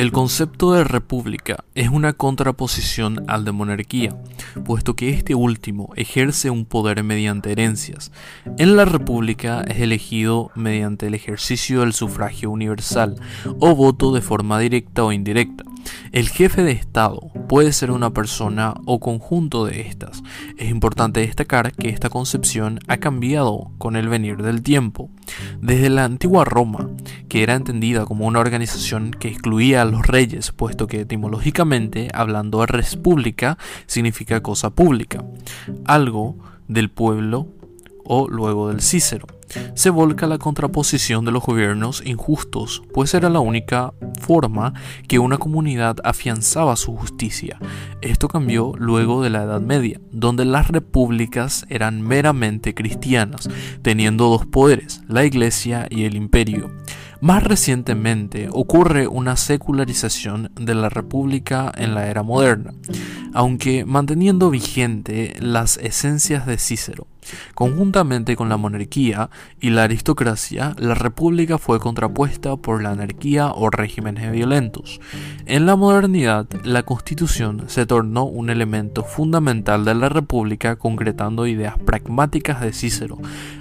El concepto de república es una contraposición al de monarquía, puesto que este último ejerce un poder mediante herencias. En la república es elegido mediante el ejercicio del sufragio universal o voto de forma directa o indirecta. El jefe de Estado puede ser una persona o conjunto de estas. Es importante destacar que esta concepción ha cambiado con el venir del tiempo. Desde la antigua Roma, que era entendida como una organización que excluía a los reyes, puesto que etimológicamente, hablando de república, significa cosa pública, algo del pueblo o luego del Cícero se volca la contraposición de los gobiernos injustos, pues era la única forma que una comunidad afianzaba su justicia. Esto cambió luego de la Edad Media, donde las repúblicas eran meramente cristianas, teniendo dos poderes, la Iglesia y el Imperio. Más recientemente ocurre una secularización de la República en la era moderna, aunque manteniendo vigente las esencias de Cícero. Conjuntamente con la monarquía y la aristocracia, la república fue contrapuesta por la anarquía o regímenes violentos. En la modernidad, la constitución se tornó un elemento fundamental de la república concretando ideas pragmáticas de Cícero.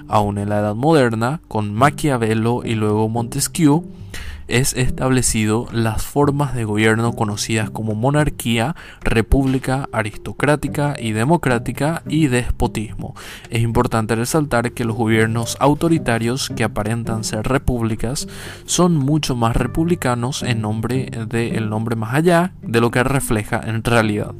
Aún en la Edad Moderna, con Maquiavelo y luego Montesquieu, es establecido las formas de gobierno conocidas como monarquía, república, aristocrática y democrática y despotismo. Es importante resaltar que los gobiernos autoritarios que aparentan ser repúblicas son mucho más republicanos en nombre del nombre más allá de lo que refleja en realidad.